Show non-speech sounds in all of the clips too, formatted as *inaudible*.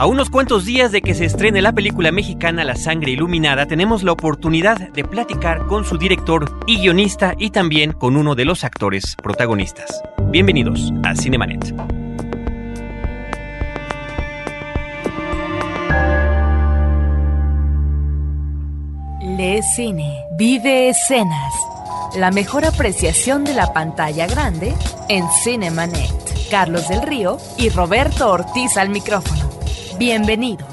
A unos cuantos días de que se estrene la película mexicana La Sangre Iluminada, tenemos la oportunidad de platicar con su director y guionista y también con uno de los actores protagonistas. Bienvenidos a Cinemanet. Le Cine. Vive escenas. La mejor apreciación de la pantalla grande en Cinemanet. Carlos del Río y Roberto Ortiz al micrófono. Bienvenidos.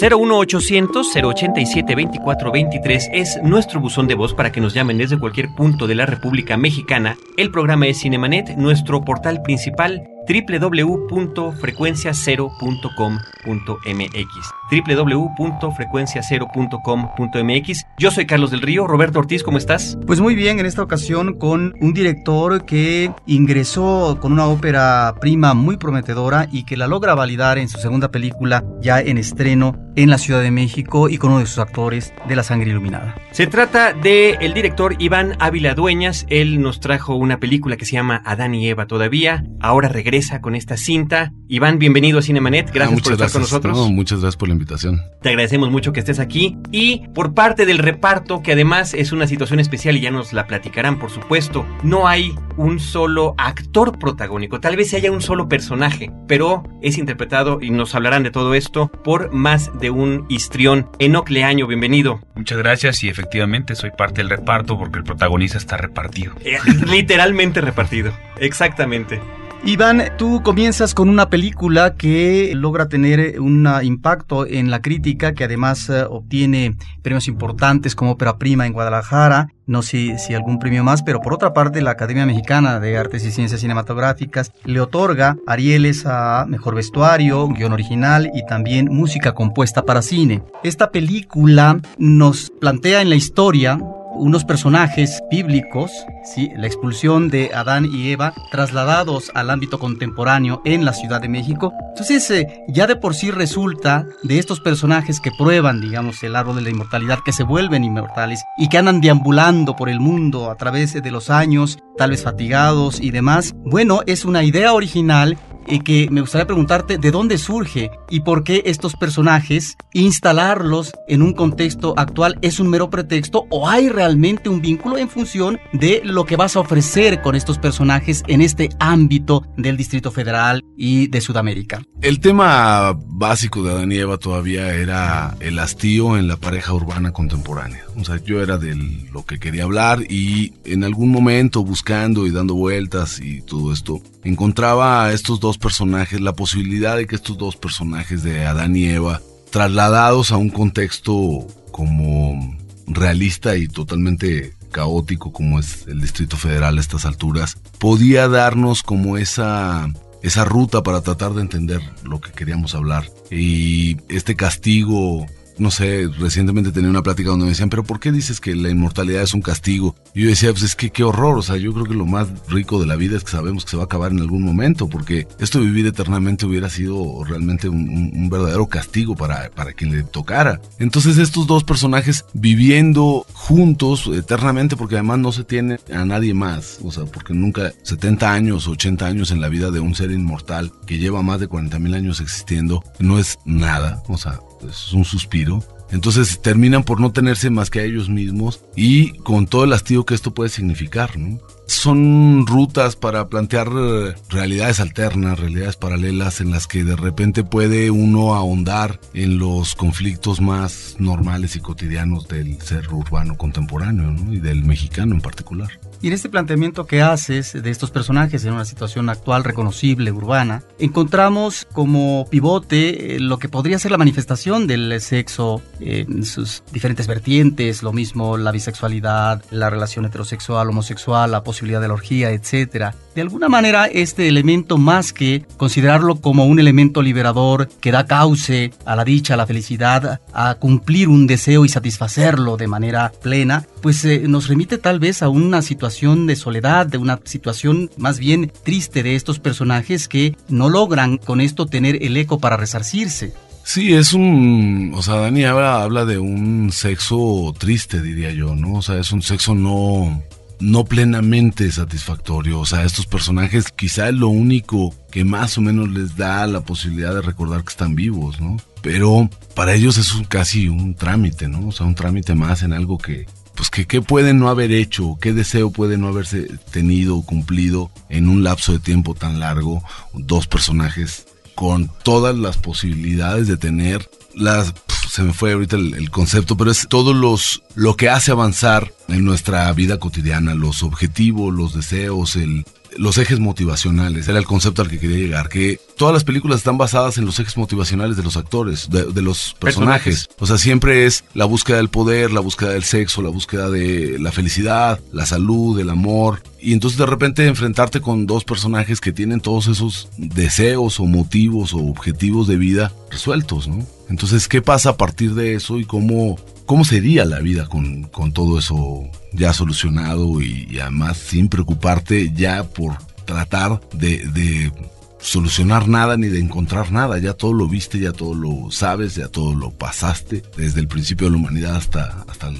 01800 087 2423 es nuestro buzón de voz para que nos llamen desde cualquier punto de la República Mexicana. El programa es Cinemanet, nuestro portal principal www.frecuenciacero.com.mx www.frecuenciacero.com.mx Yo soy Carlos del Río, Roberto Ortiz, ¿cómo estás? Pues muy bien, en esta ocasión con un director que ingresó con una ópera prima muy prometedora y que la logra validar en su segunda película ya en estreno en la Ciudad de México y con uno de sus actores de La Sangre Iluminada. Se trata de el director Iván Ávila Dueñas, él nos trajo una película que se llama Adán y Eva todavía, ahora regresa con esta cinta. Iván, bienvenido a Cinemanet. Gracias ah, por estar con nosotros. muchas gracias por la invitación. Te agradecemos mucho que estés aquí. Y por parte del reparto, que además es una situación especial y ya nos la platicarán, por supuesto, no hay un solo actor protagónico. Tal vez haya un solo personaje, pero es interpretado, y nos hablarán de todo esto, por más de un histrión. Enoc Leaño, bienvenido. Muchas gracias y efectivamente soy parte del reparto porque el protagonista está repartido. Eh, literalmente repartido. Exactamente. Iván, tú comienzas con una película que logra tener un impacto en la crítica, que además eh, obtiene premios importantes como ópera prima en Guadalajara, no sé si algún premio más, pero por otra parte la Academia Mexicana de Artes y Ciencias Cinematográficas le otorga Arieles a Mejor Vestuario, Guión Original y también Música Compuesta para Cine. Esta película nos plantea en la historia unos personajes bíblicos, ¿sí? la expulsión de Adán y Eva trasladados al ámbito contemporáneo en la Ciudad de México. Entonces, eh, ya de por sí resulta de estos personajes que prueban, digamos, el árbol de la inmortalidad, que se vuelven inmortales y que andan deambulando por el mundo a través de los años, tal vez fatigados y demás. Bueno, es una idea original y que me gustaría preguntarte de dónde surge y por qué estos personajes, instalarlos en un contexto actual es un mero pretexto o hay realmente un vínculo en función de lo que vas a ofrecer con estos personajes en este ámbito del Distrito Federal y de Sudamérica. El tema básico de Adán y Eva todavía era el hastío en la pareja urbana contemporánea. O sea, yo era de lo que quería hablar y en algún momento buscando y dando vueltas y todo esto, encontraba a estos dos personajes, la posibilidad de que estos dos personajes de Adán y Eva, trasladados a un contexto como realista y totalmente caótico como es el Distrito Federal a estas alturas, podía darnos como esa esa ruta para tratar de entender lo que queríamos hablar. Y este castigo no sé, recientemente tenía una plática donde me decían, pero ¿por qué dices que la inmortalidad es un castigo? Yo decía, pues es que qué horror, o sea, yo creo que lo más rico de la vida es que sabemos que se va a acabar en algún momento, porque esto de vivir eternamente hubiera sido realmente un, verdadero castigo para, para quien le tocara. Entonces estos dos personajes viviendo juntos eternamente, porque además no se tiene a nadie más, o sea, porque nunca 70 años, 80 años en la vida de un ser inmortal que lleva más de 40 mil años existiendo, no es nada, o sea, es un suspiro. Entonces terminan por no tenerse más que a ellos mismos y con todo el hastío que esto puede significar. Son rutas para plantear eh, realidades alternas, realidades paralelas en las que de repente puede uno ahondar en los conflictos más normales y cotidianos del ser urbano contemporáneo y del mexicano en particular. Y en este planteamiento que haces de estos personajes en una situación actual reconocible, urbana, encontramos como pivote eh, lo que podría ser la manifestación del sexo en sus diferentes vertientes, lo mismo la bisexualidad, la relación heterosexual, homosexual, la posibilidad de la orgía, etc. De alguna manera, este elemento, más que considerarlo como un elemento liberador que da cauce a la dicha, a la felicidad, a cumplir un deseo y satisfacerlo de manera plena, pues eh, nos remite tal vez a una situación de soledad, de una situación más bien triste de estos personajes que no logran con esto tener el eco para resarcirse. Sí, es un, o sea, Dani habla, habla de un sexo triste, diría yo, ¿no? O sea, es un sexo no, no plenamente satisfactorio. O sea, estos personajes quizá es lo único que más o menos les da la posibilidad de recordar que están vivos, ¿no? Pero para ellos es un, casi un trámite, ¿no? O sea, un trámite más en algo que, pues que qué pueden no haber hecho, qué deseo puede no haberse tenido o cumplido en un lapso de tiempo tan largo, dos personajes con todas las posibilidades de tener las se me fue ahorita el, concepto, pero es todo los lo que hace avanzar en nuestra vida cotidiana, los objetivos, los deseos, el, los ejes motivacionales, era el concepto al que quería llegar, que todas las películas están basadas en los ejes motivacionales de los actores, de, los personajes. O sea, siempre es la búsqueda del poder, la búsqueda del sexo, la búsqueda de la felicidad, la salud, el amor. Y entonces de repente enfrentarte con dos personajes que tienen todos esos deseos o motivos o objetivos de vida resueltos, ¿no? Entonces, ¿qué pasa a partir de eso y cómo, cómo sería la vida con, con todo eso ya solucionado y, además sin preocuparte ya por tratar de, de solucionar nada ni de encontrar nada, ya todo lo viste, ya todo lo sabes, ya todo lo pasaste, desde el principio de la humanidad hasta, hasta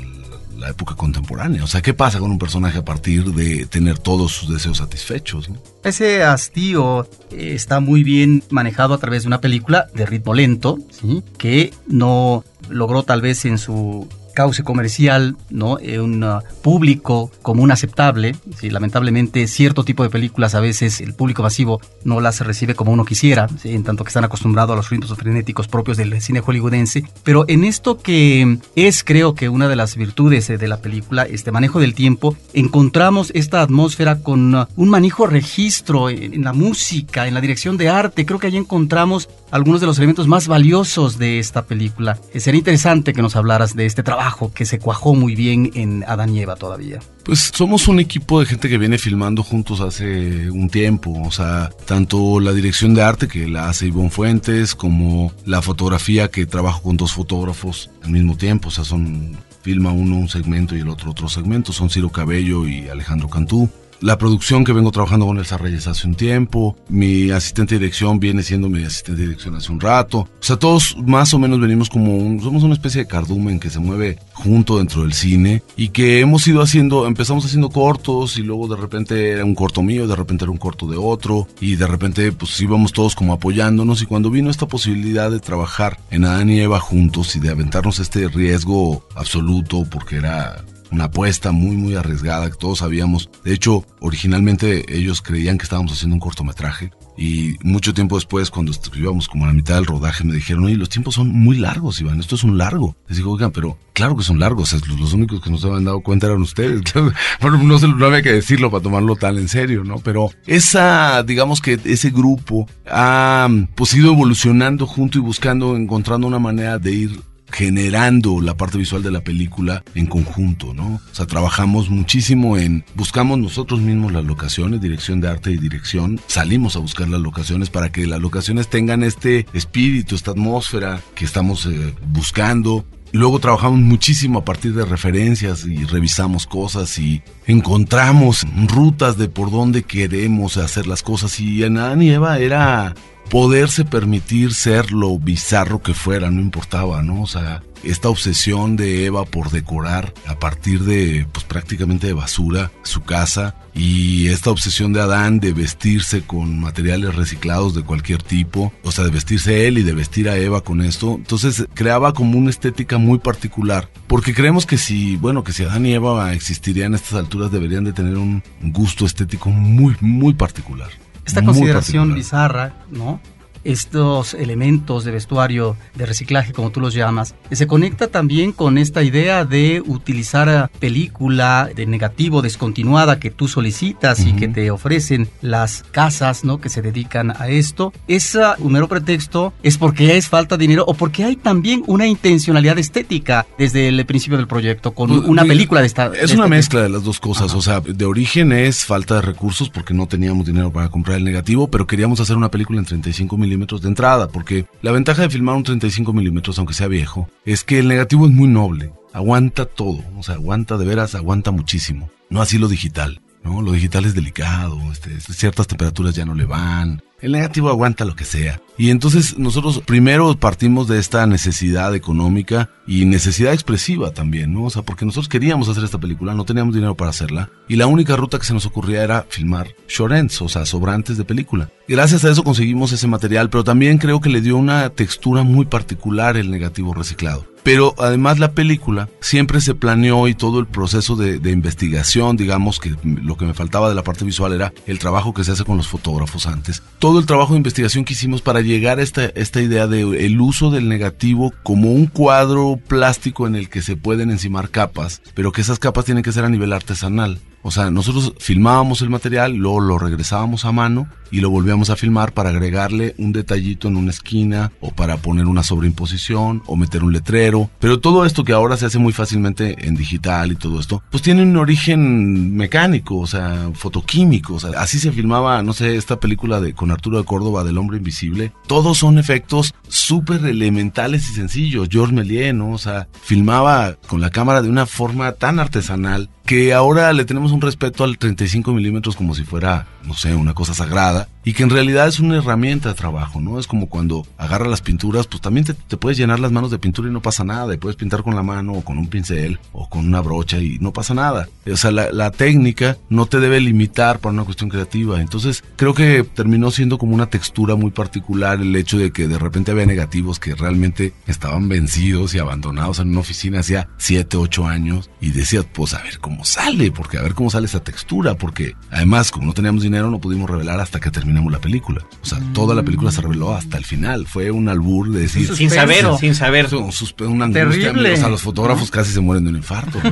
la época contemporánea. O sea, ¿qué pasa con un personaje a partir de tener todos sus deseos satisfechos? Ese hastío eh, está muy bien manejado a través de una película de ritmo lento, ¿sí? que no logró tal vez en su cauce comercial, ¿no? Eh, un uh, público común aceptable. ¿sí? Lamentablemente, cierto tipo de películas a veces el público masivo no las recibe como uno quisiera, en tanto que están acostumbrados a los ritmos frenéticos propios del cine hollywoodense. Pero en esto que es, creo que una de las virtudes eh, de la película, este manejo del tiempo, encontramos esta atmósfera con uh, un manejo registro en, la música, en la dirección de arte. Creo que allí encontramos algunos de los elementos más valiosos de esta película. Eh, sería interesante que nos hablaras de este trabajo que se cuajó muy bien en Adán y Eva todavía? Pues somos un equipo de gente que viene filmando juntos hace un tiempo, o sea, tanto la dirección de arte que la hace Ivonne Fuentes, como la fotografía que trabajo con dos fotógrafos al mismo tiempo, o sea, son filma uno un segmento y el otro otro segmento, son Ciro Cabello y Alejandro Cantú la producción que vengo trabajando con Elsa Reyes hace un tiempo, mi asistente de dirección viene siendo mi asistente de dirección hace un rato. O sea, todos más o menos venimos como un, somos una especie de cardumen que se mueve junto dentro del cine y que hemos ido haciendo, empezamos haciendo cortos y luego de repente era un corto mío, de repente era un corto de otro y de repente pues íbamos todos como apoyándonos y cuando vino esta posibilidad de trabajar en Adán y Eva juntos y de aventarnos este riesgo absoluto porque era una apuesta muy muy arriesgada que todos sabíamos. De hecho, originalmente ellos creían que estábamos haciendo un cortometraje y mucho tiempo después cuando íbamos como a la mitad del rodaje me dijeron, oye, los tiempos son muy largos, Iván, esto es un largo. Les digo, oigan, pero claro que son largos, los, únicos que nos habían dado cuenta eran ustedes. *laughs* bueno, no, no había que decirlo para tomarlo tan en serio, ¿no? Pero esa, digamos que ese grupo ha pues ido evolucionando junto y buscando, encontrando una manera de ir generando la parte visual de la película en conjunto, ¿no? O sea, trabajamos muchísimo en, buscamos nosotros mismos las locaciones, dirección de arte y dirección, salimos a buscar las locaciones para que las locaciones tengan este espíritu, esta atmósfera que estamos eh, buscando. Luego trabajamos muchísimo a partir de referencias y revisamos cosas y encontramos rutas de por dónde queremos hacer las cosas. Y en Adán y Eva era poderse permitir ser lo bizarro que fuera, no importaba, ¿no? O sea, esta obsesión de Eva por decorar a partir de, pues prácticamente de basura, su casa, y esta obsesión de Adán de vestirse con materiales reciclados de cualquier tipo, o sea, de vestirse él y de vestir a Eva con esto, entonces creaba como una estética muy particular, porque creemos que si, bueno, que si Adán y Eva existirían a estas alturas deberían de tener un gusto estético muy, muy particular. Esta consideración bizarra, ¿no? Estos elementos de vestuario de reciclaje, como tú los llamas, se conecta también con esta idea de utilizar película de negativo descontinuada que tú solicitas y que te ofrecen las casas ¿no? que se dedican a esto. ¿Es un mero pretexto? ¿Es porque es falta de dinero o porque hay también una intencionalidad estética desde el principio del proyecto con pues, una película de esta? Es una este mezcla de las dos cosas. O sea, de origen es falta de recursos porque no teníamos dinero para comprar el negativo, pero queríamos hacer una película en 35 milímetros de entrada, porque la ventaja de filmar un 35 milímetros, aunque sea viejo, es que el negativo es muy noble, aguanta todo, o sea, aguanta de veras, aguanta muchísimo. No así lo digital, ¿no? Lo digital es delicado, este, ciertas temperaturas ya no le van, El negativo aguanta lo que sea. Y entonces nosotros primero partimos de esta necesidad económica y necesidad expresiva también, ¿no? O sea, porque nosotros queríamos hacer esta película, no teníamos dinero para hacerla. Y la única ruta que se nos ocurría era filmar shorts, o sea, sobrantes de película. Gracias a eso conseguimos ese material, pero también creo que le dio una textura muy particular el negativo reciclado. Pero además la película siempre se planeó y todo el proceso de, investigación, digamos que lo que me faltaba de la parte visual era el trabajo que se hace con los fotógrafos antes. Todo el trabajo de investigación que hicimos para llegar a esta, esta idea de el uso del negativo como un cuadro plástico en el que se pueden encimar capas, pero que esas capas tienen que ser a nivel artesanal. O sea, nosotros filmábamos el material, luego lo regresábamos a mano y lo volvíamos a filmar para agregarle un detallito en una esquina o para poner una sobreimposición o meter un letrero. Pero todo esto que ahora se hace muy fácilmente en digital y todo esto, pues tiene un origen mecánico, o sea, fotoquímico. O sea, así se filmaba, no sé, esta película de con Arturo de Córdoba del hombre invisible. Todos son efectos súper elementales y sencillos. George Méliès, ¿no? O sea, filmaba con la cámara de una forma tan artesanal que ahora le tenemos un respeto al 35 milímetros como si fuera, no sé, una cosa sagrada y que en realidad es una herramienta de trabajo, ¿no? Es como cuando agarras las pinturas, pues también te, puedes llenar las manos de pintura y no pasa nada, y puedes pintar con la mano o con un pincel o con una brocha y no pasa nada. O sea, la, técnica no te debe limitar para una cuestión creativa. Entonces, creo que terminó siendo como una textura muy particular el hecho de que de repente había negativos que realmente estaban vencidos y abandonados en una oficina hacía 7, 8 años y decías, pues a ver cómo sale, porque a ver cómo sale esa textura, porque además, como no teníamos dinero, no pudimos revelar hasta que terminó la película. O sea, toda la película se reveló hasta el final. Fue un albur de decir. Sin saber, sin saber. Un, una angustia. O sea, los fotógrafos casi se mueren de un infarto. *laughs*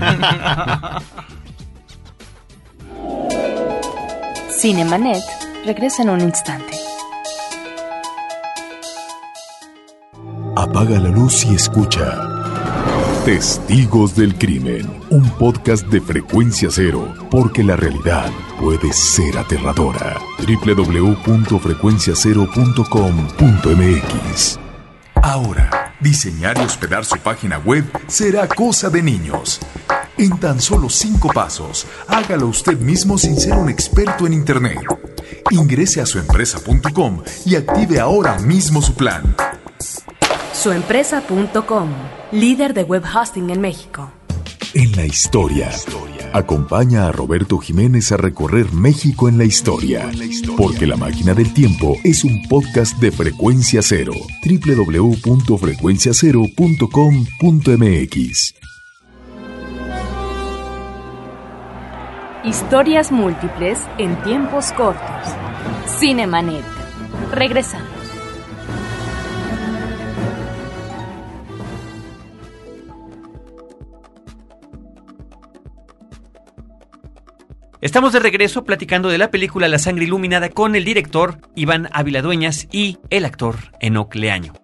Cinemanet regresa en un instante. Apaga la luz y escucha. Testigos del Crimen, un podcast de frecuencia cero, porque la realidad puede ser aterradora. www.frecuenciacero.com.mx Ahora, diseñar y hospedar su página web será cosa de niños. En tan solo cinco pasos, hágalo usted mismo sin ser un experto en Internet. Ingrese a suempresa.com y active ahora mismo su plan. Suempresa.com, líder de web hosting en México. En la historia. Acompaña a Roberto Jiménez a recorrer México en la historia. Porque La Máquina del Tiempo es un podcast de frecuencia cero. www.frecuenciacero.com.mx. Historias múltiples en tiempos cortos. Cinemanet. Regresamos. Estamos de regreso platicando de la película La sangre iluminada con el director Iván Ávila Dueñas y el actor Enoc Leaño.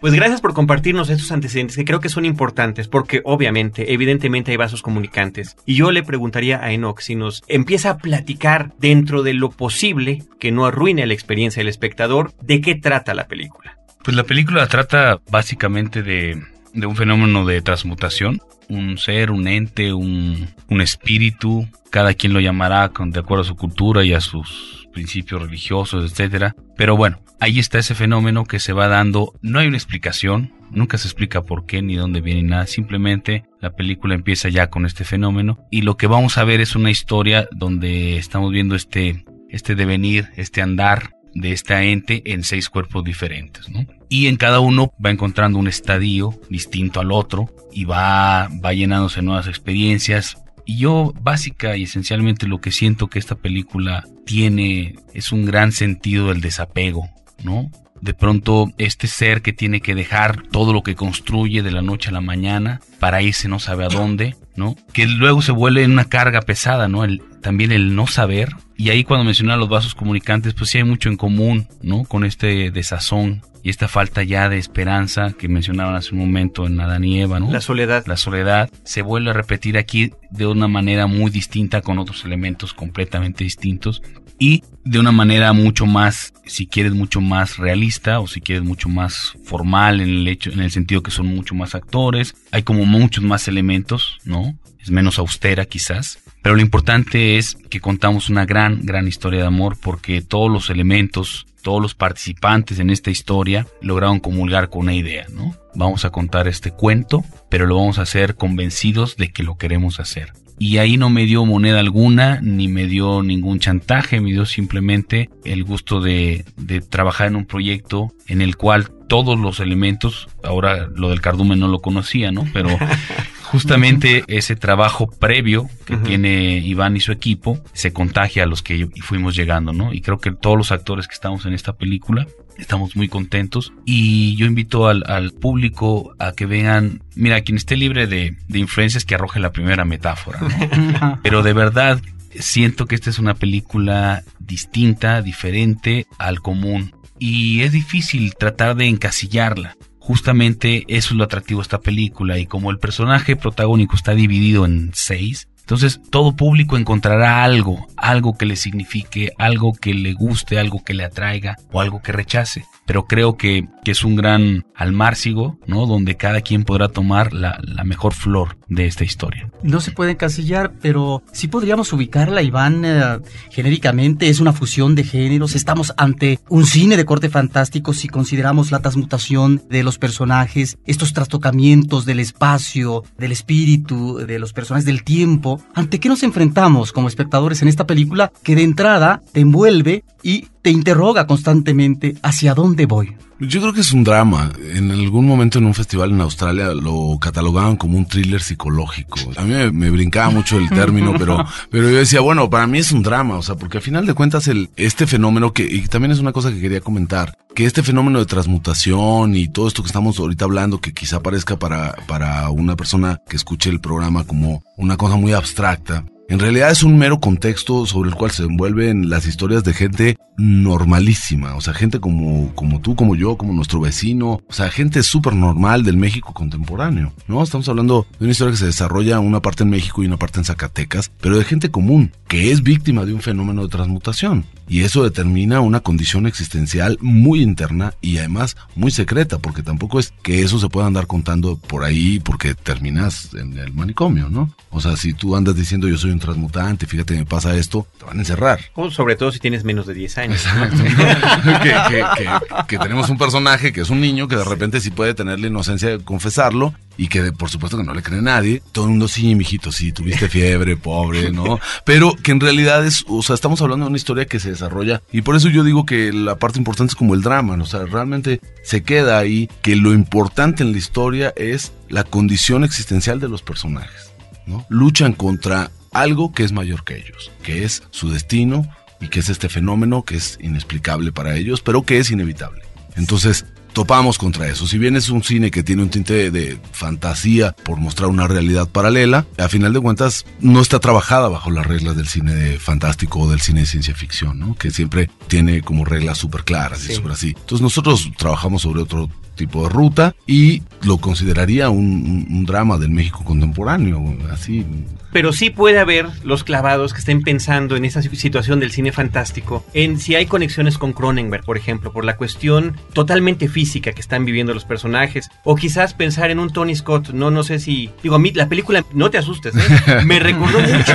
Pues gracias por compartirnos estos antecedentes que creo que son importantes porque obviamente, evidentemente hay vasos comunicantes. Y yo le preguntaría a Enoch si nos empieza a platicar dentro de lo posible que no arruine la experiencia del espectador de qué trata la película. Pues la película trata básicamente de, de un fenómeno de transmutación un ser, un ente, un, espíritu, cada quien lo llamará con, de acuerdo a su cultura y a sus principios religiosos, etcétera. Pero bueno, ahí está ese fenómeno que se va dando, no hay una explicación, nunca se explica por qué ni dónde viene nada, simplemente la película empieza ya con este fenómeno y lo que vamos a ver es una historia donde estamos viendo este este devenir, este andar de esta ente en seis cuerpos diferentes, ¿no? Y en cada uno va encontrando un estadio distinto al otro y va, va llenándose nuevas experiencias. Y yo básica y esencialmente lo que siento que esta película tiene es un gran sentido del desapego, ¿no? De pronto este ser que tiene que dejar todo lo que construye de la noche a la mañana para irse no sabe a dónde, ¿no? Que luego se vuelve una carga pesada, ¿no? El, también el no saber. Y ahí cuando mencionaba los vasos comunicantes, pues sí hay mucho en común, ¿no? Con este desazón y esta falta ya de esperanza que mencionaban hace un momento en Adán y Eva, ¿no? La soledad. La soledad se vuelve a repetir aquí de una manera muy distinta con otros elementos completamente distintos y de una manera mucho más, si quieres, mucho más realista o si quieres mucho más formal en el hecho, en el sentido que son mucho más actores, hay como muchos más elementos, ¿no? Es menos austera quizás, pero lo importante es que contamos una gran, gran historia de amor porque todos los elementos todos los participantes en esta historia lograron comulgar con una idea, ¿no? Vamos a contar este cuento, pero lo vamos a hacer convencidos de que lo queremos hacer. Y ahí no me dio moneda alguna, ni me dio ningún chantaje, me dio simplemente el gusto de, de trabajar en un proyecto en el cual todos los elementos, ahora lo del cardumen no lo conocía, ¿no? Pero *laughs* justamente ese trabajo previo que tiene Iván y su equipo se contagia a los que fuimos llegando, ¿no? Y creo que todos los actores que estamos en esta película estamos muy contentos y yo invito al, al público a que vean, mira, quien esté libre de, de influencias que arroje la primera metáfora, ¿no? *laughs* Pero de verdad siento que esta es una película distinta, diferente al común y es difícil tratar de encasillarla. Justamente eso es lo atractivo de esta película y como el personaje protagónico está dividido en seis, entonces todo público encontrará algo, algo que le signifique, algo que le guste, algo que le atraiga o algo que rechace. Pero creo que, que es un gran almárcigo, ¿no? Donde cada quien podrá tomar la, la mejor flor de esta historia. No se puede encasillar, pero sí podríamos ubicarla, Iván, eh, genéricamente. Es una fusión de géneros. Estamos ante un cine de corte fantástico si consideramos la transmutación de los personajes, estos trastocamientos del espacio, del espíritu, de los personajes, del tiempo. ¿Ante qué nos enfrentamos como espectadores en esta película que de entrada te envuelve y te interroga constantemente hacia dónde voy? Yo creo que es un drama. En algún momento en un festival en Australia lo catalogaban como un thriller psicológico. A mí me, me brincaba mucho el término, pero, *laughs* pero yo decía, bueno, para mí es un drama, o sea, porque al final de cuentas el, este fenómeno que, y también es una cosa que quería comentar, que este fenómeno de transmutación y todo esto que estamos ahorita hablando, que quizá parezca para, para una persona que escuche el programa como una cosa muy abstracta, en realidad es un mero contexto sobre el cual se envuelven las historias de gente normalísima, o sea, gente como, como tú, como yo, como nuestro vecino, o sea, gente súper normal del México contemporáneo, ¿no? Estamos hablando de una historia que se desarrolla una parte en México y una parte en Zacatecas, pero de gente común, que es víctima de un fenómeno de transmutación. Y eso determina una condición existencial muy interna y además muy secreta, porque tampoco es que eso se pueda andar contando por ahí porque terminas en el manicomio, ¿no? O sea, si tú andas diciendo yo soy un transmutante, fíjate, me pasa esto, te van a encerrar. O sobre todo si tienes menos de 10 años. Exacto. *laughs* *laughs* que, que- que- que tenemos un personaje que es un niño que de repente sí puede tener la inocencia de confesarlo y que de- por supuesto que no le cree nadie. Todo el mundo, sí, mijito, sí, tuviste fiebre, pobre, ¿no? *laughs* Pero que en realidad es, o sea, estamos hablando de una historia que se desarrolla y por eso yo digo que la parte importante es como el drama, ¿no? o sea, realmente se queda ahí que lo importante en la historia es la condición existencial de los personajes, ¿no? Luchan contra algo que es mayor que ellos, que es su destino y que es este fenómeno que es inexplicable para ellos, pero que es inevitable. Entonces, topamos contra eso. Si bien es un cine que tiene un tinte de, de fantasía por mostrar una realidad paralela, a final de cuentas no está trabajada bajo las reglas del cine de fantástico o del cine de ciencia ficción, ¿no? Que siempre tiene como reglas súper claras y súper así. Entonces nosotros trabajamos sobre otro tipo de ruta y lo consideraría un, drama del México contemporáneo, así. Pero sí puede haber los clavados que estén pensando en esa situación del cine fantástico, en si hay conexiones con Cronenberg, por ejemplo, por la cuestión totalmente física que están viviendo los personajes, o quizás pensar en un Tony Scott, no, no sé si, digo, a mí la película, no te asustes, ¿eh? *laughs* me recordó mucho,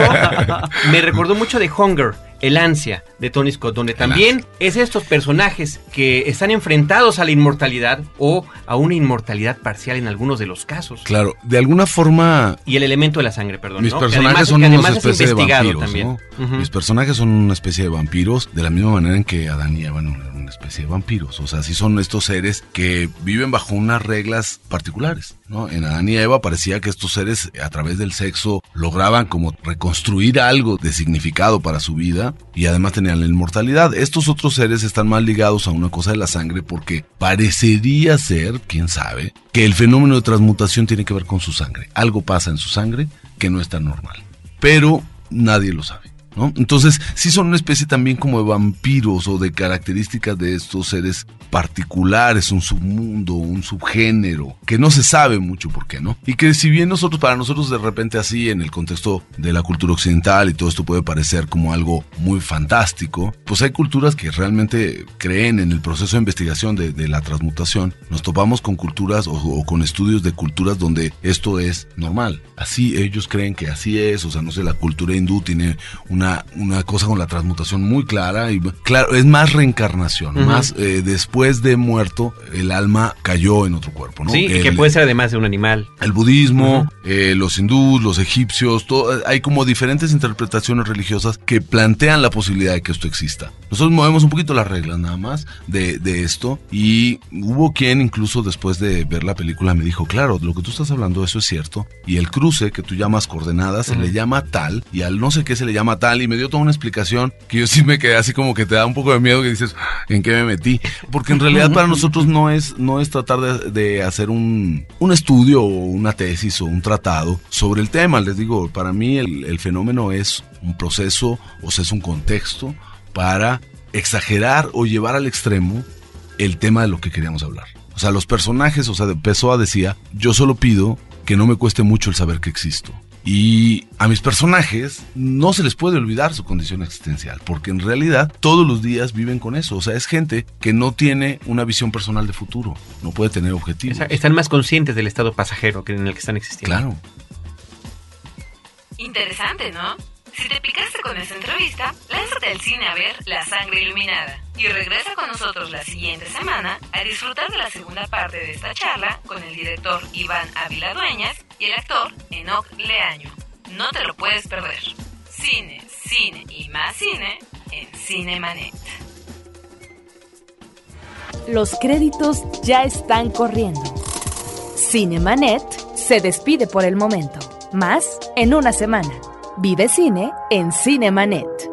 me recordó mucho de Hunger, el ansia de Tony Scott, donde también es estos personajes que están enfrentados a la inmortalidad o a una inmortalidad parcial en algunos de los casos. Claro, de alguna forma Y el elemento de la sangre, perdón. Mis ¿no? Que personajes además- son que una es especie de vampiros. Mis personajes son una especie de vampiros, de la misma manera en que Adán y Eva eran una especie de vampiros. O sea, sí son estos seres que viven bajo unas reglas particulares, En Adán y Eva parecía que estos seres, a través del sexo, lograban como reconstruir algo de significado para su vida y además tenían la inmortalidad. Estos otros seres están más ligados a una cosa de la sangre porque parecería ser, quién sabe, que el fenómeno de transmutación tiene que ver con su sangre. Algo pasa en su sangre que no es tan normal. Pero nadie lo sabe. ¿No? Entonces, sí son una especie también como de vampiros o de características de estos seres particulares, un submundo, un subgénero, que no se sabe mucho por qué, ¿no? Y que si bien nosotros, para nosotros de repente así, en el contexto de la cultura occidental y todo esto puede parecer como algo muy fantástico, pues hay culturas que realmente creen en el proceso de investigación de, la transmutación. Nos topamos con culturas o con estudios de culturas donde esto es normal. Así ellos creen que así es, o sea, no sé, la cultura hindú tiene una una, una cosa con la transmutación muy clara y claro, es más reencarnación, Ujú. más eh, después de muerto el alma cayó en otro cuerpo, ¿no? Sí, y que El- puede ser además de un animal. el budismo, eh, los hindús, los egipcios, todo- hay como diferentes interpretaciones religiosas que plantean la posibilidad de que esto exista. Nosotros movemos un poquito las reglas nada más de, de esto y hubo quien incluso después de ver la película me dijo, claro, lo que tú estás hablando, eso es cierto. Y el cruce que tú llamas coordenadas se le llama tal y al no sé qué se le llama tal y me dio toda una explicación que yo sí me quedé así como que te da un poco de miedo que dices, ¿en qué me metí? Porque en realidad para nosotros no es, no es tratar de, hacer un, un estudio o una tesis o un tratado sobre el tema. Les digo, para mí el, el fenómeno es un proceso o sea, es un contexto para exagerar o llevar al extremo el tema de lo que queríamos hablar. O sea, los personajes, o sea, Pessoa decía, yo solo pido que no me cueste mucho el saber que existo. Y a mis personajes no se les puede olvidar su condición existencial, porque en realidad todos los días viven con eso. O sea, es gente que no tiene una visión personal de futuro, no puede tener objetivos. Esa- Están más conscientes del estado pasajero que en el que están existiendo. Claro. Interesante, ¿no? Si te picaste con esta entrevista, lánzate al cine a ver La Sangre Iluminada y regresa con nosotros la siguiente semana a disfrutar de la segunda parte de esta charla con el director Iván Ávila Dueñas y el actor Enoch Leaño. No te lo puedes perder. Cine, cine y más cine en Cinemanet. Los créditos ya están corriendo. Cinemanet se despide por el momento. Más en una semana. Vive cine en Cinemanet.